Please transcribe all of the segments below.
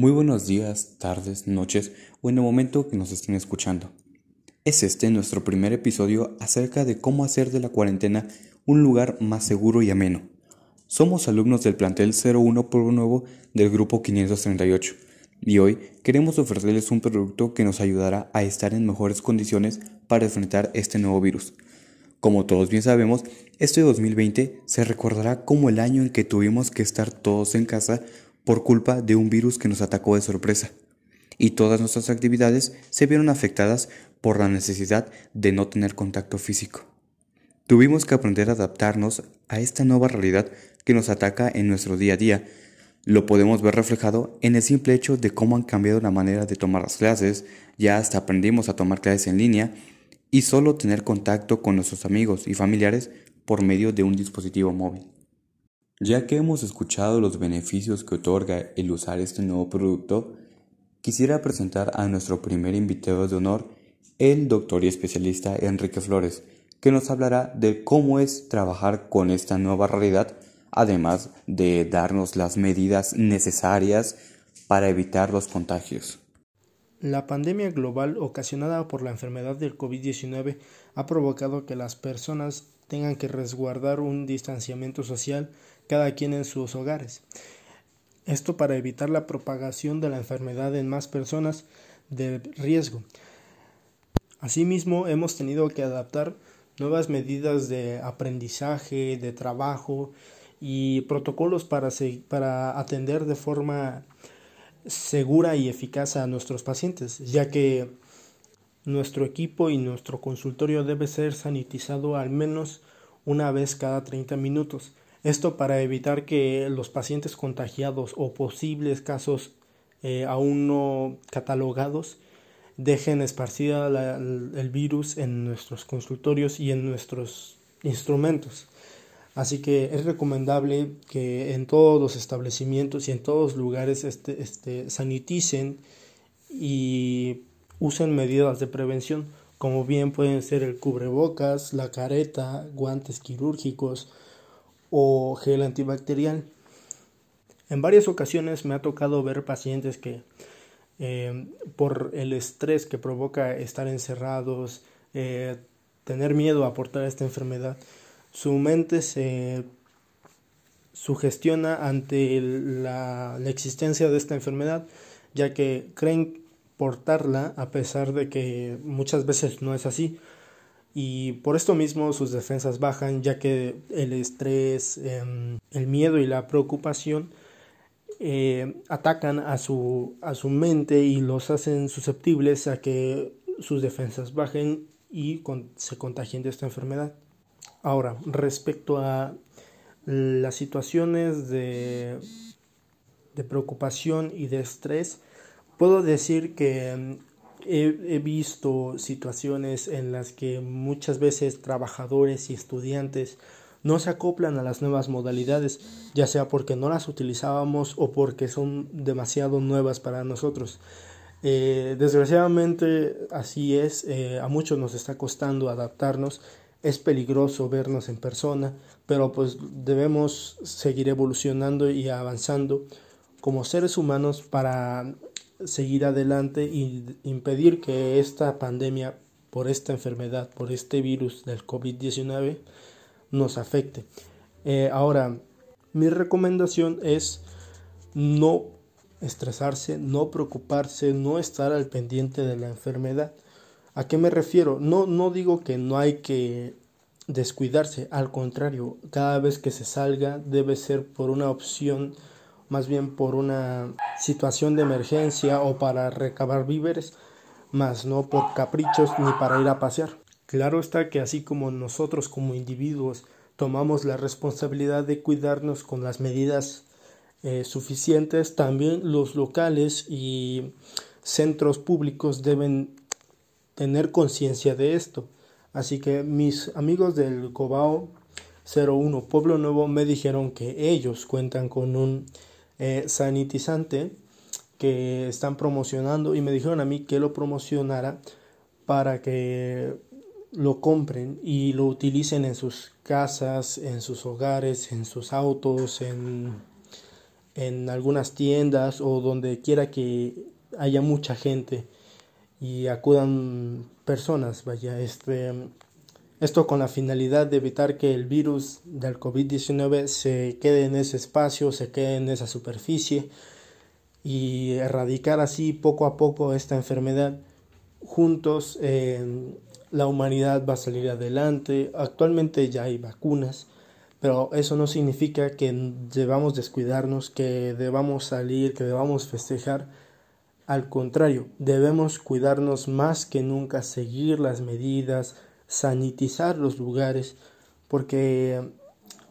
Muy buenos días, tardes, noches o en el momento que nos estén escuchando. Es este nuestro primer episodio acerca de cómo hacer de la cuarentena un lugar más seguro y ameno. Somos alumnos del plantel 01 Pueblo Nuevo del grupo 538 y hoy queremos ofrecerles un producto que nos ayudará a estar en mejores condiciones para enfrentar este nuevo virus. Como todos bien sabemos, este 2020 se recordará como el año en que tuvimos que estar todos en casa por culpa de un virus que nos atacó de sorpresa, y todas nuestras actividades se vieron afectadas por la necesidad de no tener contacto físico. Tuvimos que aprender a adaptarnos a esta nueva realidad que nos ataca en nuestro día a día. Lo podemos ver reflejado en el simple hecho de cómo han cambiado la manera de tomar las clases, ya hasta aprendimos a tomar clases en línea y solo tener contacto con nuestros amigos y familiares por medio de un dispositivo móvil. Ya que hemos escuchado los beneficios que otorga el usar este nuevo producto, quisiera presentar a nuestro primer invitado de honor, el doctor y especialista Enrique Flores, que nos hablará de cómo es trabajar con esta nueva realidad, además de darnos las medidas necesarias para evitar los contagios. La pandemia global ocasionada por la enfermedad del COVID-19 ha provocado que las personas tengan que resguardar un distanciamiento social cada quien en sus hogares. Esto para evitar la propagación de la enfermedad en más personas de riesgo. Asimismo, hemos tenido que adaptar nuevas medidas de aprendizaje, de trabajo y protocolos para, para atender de forma segura y eficaz a nuestros pacientes, ya que nuestro equipo y nuestro consultorio debe ser sanitizado al menos una vez cada 30 minutos esto para evitar que los pacientes contagiados o posibles casos eh, aún no catalogados dejen esparcida el virus en nuestros consultorios y en nuestros instrumentos. Así que es recomendable que en todos los establecimientos y en todos lugares este, este, saniticen y usen medidas de prevención, como bien pueden ser el cubrebocas, la careta, guantes quirúrgicos, o gel antibacterial. En varias ocasiones me ha tocado ver pacientes que eh, por el estrés que provoca estar encerrados, eh, tener miedo a portar esta enfermedad, su mente se sugestiona ante la, la existencia de esta enfermedad, ya que creen portarla a pesar de que muchas veces no es así y por esto mismo sus defensas bajan ya que el estrés, em, el miedo y la preocupación eh, atacan a su, a su mente y los hacen susceptibles a que sus defensas bajen y se contagien de esta enfermedad. Ahora, respecto a las situaciones de, de preocupación y de estrés, puedo decir que he, visto situaciones en las que muchas veces trabajadores y estudiantes no se acoplan a las nuevas modalidades, ya sea porque no las utilizábamos o porque son demasiado nuevas para nosotros. Eh, desgraciadamente así es, eh, a muchos nos está costando adaptarnos, es peligroso vernos en persona, pero pues debemos seguir evolucionando y avanzando como seres humanos para seguir adelante y impedir que esta pandemia por esta enfermedad, por este virus del COVID-19 nos afecte. Eh, ahora, mi recomendación es no estresarse, no preocuparse, no estar al pendiente de la enfermedad. ¿A qué me refiero? No, no digo que no hay que descuidarse, al contrario, cada vez que se salga debe ser por una opción más bien por una situación de emergencia o para recabar víveres, más no por caprichos ni para ir a pasear. Claro está que así como nosotros como individuos tomamos la responsabilidad de cuidarnos con las medidas eh, suficientes, también los locales y centros públicos deben tener conciencia de esto. Así que mis amigos del Cobao 01 Pueblo Nuevo me dijeron que ellos cuentan con un eh, sanitizante que están promocionando y me dijeron a mí que lo promocionara para que lo compren y lo utilicen en sus casas, en sus hogares, en sus autos, en, en algunas tiendas o donde quiera que haya mucha gente y acudan personas, vaya, este, esto con la finalidad de evitar que el virus del COVID-19 se quede en ese espacio, se quede en esa superficie y erradicar así poco a poco esta enfermedad. Juntos eh, la humanidad va a salir adelante. Actualmente ya hay vacunas, pero eso no significa que debamos descuidarnos, que debamos salir, que debamos festejar al contrario, debemos cuidarnos más que nunca, seguir las medidas, sanitizar los lugares, porque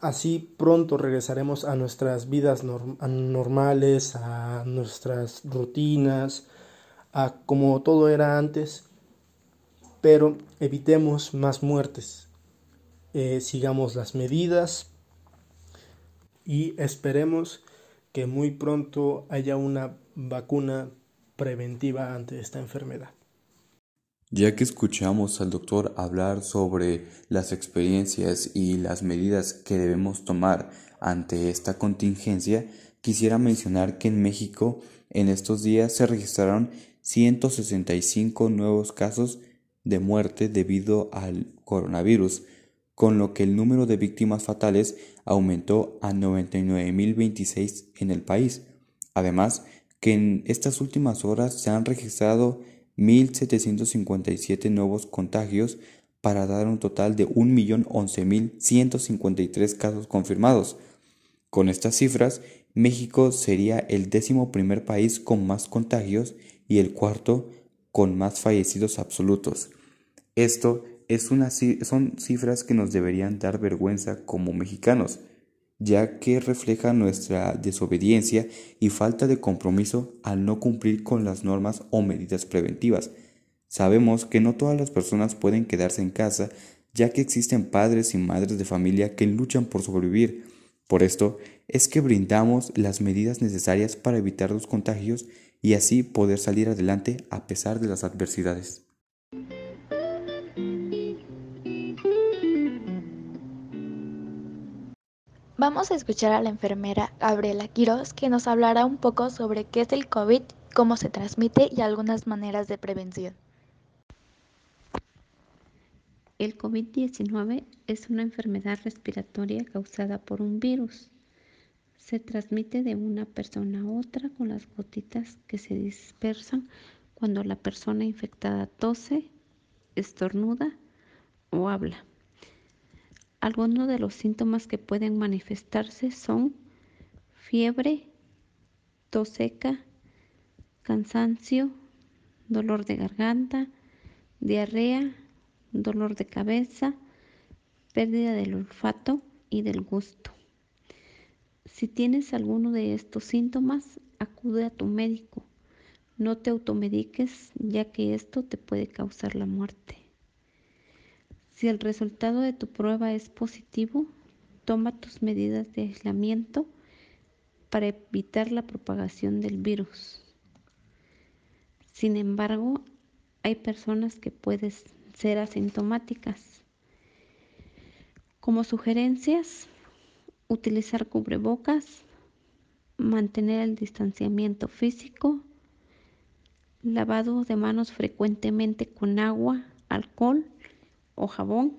así pronto regresaremos a nuestras vidas normales, a nuestras rutinas, a como todo era antes, pero evitemos más muertes, eh, sigamos las medidas y esperemos que muy pronto haya una vacuna preventiva ante esta enfermedad. Ya que escuchamos al doctor hablar sobre las experiencias y las medidas que debemos tomar ante esta contingencia, quisiera mencionar que en México en estos días se registraron 165 nuevos casos de muerte debido al coronavirus, con lo que el número de víctimas fatales aumentó a 99.026 en el país. Además, que en estas últimas horas se han registrado 1.757 nuevos contagios para dar un total de 1.011.153 casos confirmados. Con estas cifras, México sería el décimo primer país con más contagios y el cuarto con más fallecidos absolutos. Esto es son cifras que nos deberían dar vergüenza como mexicanos, ya que refleja nuestra desobediencia y falta de compromiso al no cumplir con las normas o medidas preventivas. Sabemos que no todas las personas pueden quedarse en casa, ya que existen padres y madres de familia que luchan por sobrevivir. Por esto es que brindamos las medidas necesarias para evitar los contagios y así poder salir adelante a pesar de las adversidades. Vamos a escuchar a la enfermera Gabriela Quiroz que nos hablará un poco sobre qué es el COVID, cómo se transmite y algunas maneras de prevención. El COVID-19 es una enfermedad respiratoria causada por un virus. Se transmite de una persona a otra con las gotitas que se dispersan cuando la persona infectada tose, estornuda o habla. Algunos de los síntomas que pueden manifestarse son fiebre, tos seca, cansancio, dolor de garganta, diarrea, dolor de cabeza, pérdida del olfato y del gusto. Si tienes alguno de estos síntomas, acude a tu médico. No te automediques ya que esto te puede causar la muerte. Si el resultado de tu prueba es positivo, toma tus medidas de aislamiento para evitar la propagación del virus. Sin embargo, hay personas que pueden ser asintomáticas. Como sugerencias, utilizar cubrebocas, mantener el distanciamiento físico, lavado de manos frecuentemente con agua, alcohol o jabón,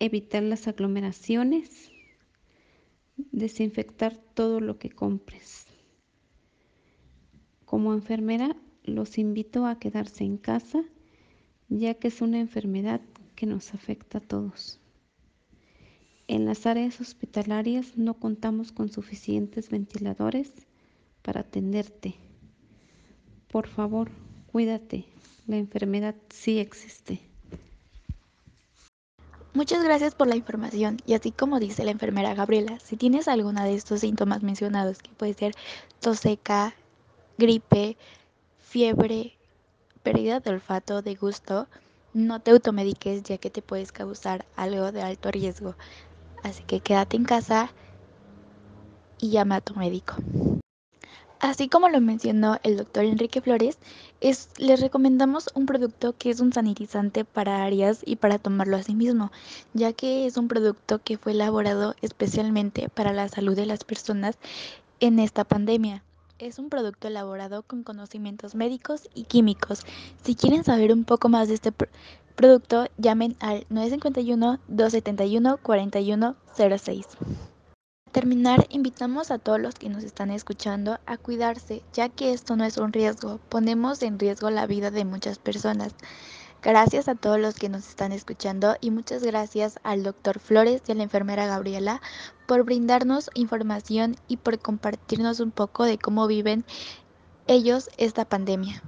evitar las aglomeraciones, desinfectar todo lo que compres. Como enfermera, los invito a quedarse en casa, ya que es una enfermedad que nos afecta a todos. En las áreas hospitalarias no contamos con suficientes ventiladores para atenderte. Por favor, cuídate, la enfermedad sí existe. Muchas gracias por la información y así como dice la enfermera Gabriela, si tienes alguna de estos síntomas mencionados, que puede ser tos seca, gripe, fiebre, pérdida de olfato, de gusto, no te automediques ya que te puedes causar algo de alto riesgo. Así que quédate en casa y llama a tu médico. Así como lo mencionó el doctor Enrique Flores, es, les recomendamos un producto que es un sanitizante para áreas y para tomarlo a sí mismo, ya que es un producto que fue elaborado especialmente para la salud de las personas en esta pandemia. Es un producto elaborado con conocimientos médicos y químicos. Si quieren saber un poco más de este producto, llamen al 951-271-4106 terminar, invitamos a todos los que nos están escuchando a cuidarse, ya que esto no es un riesgo, ponemos en riesgo la vida de muchas personas. Gracias a todos los que nos están escuchando y muchas gracias al doctor Flores y a la enfermera Gabriela por brindarnos información y por compartirnos un poco de cómo viven ellos esta pandemia.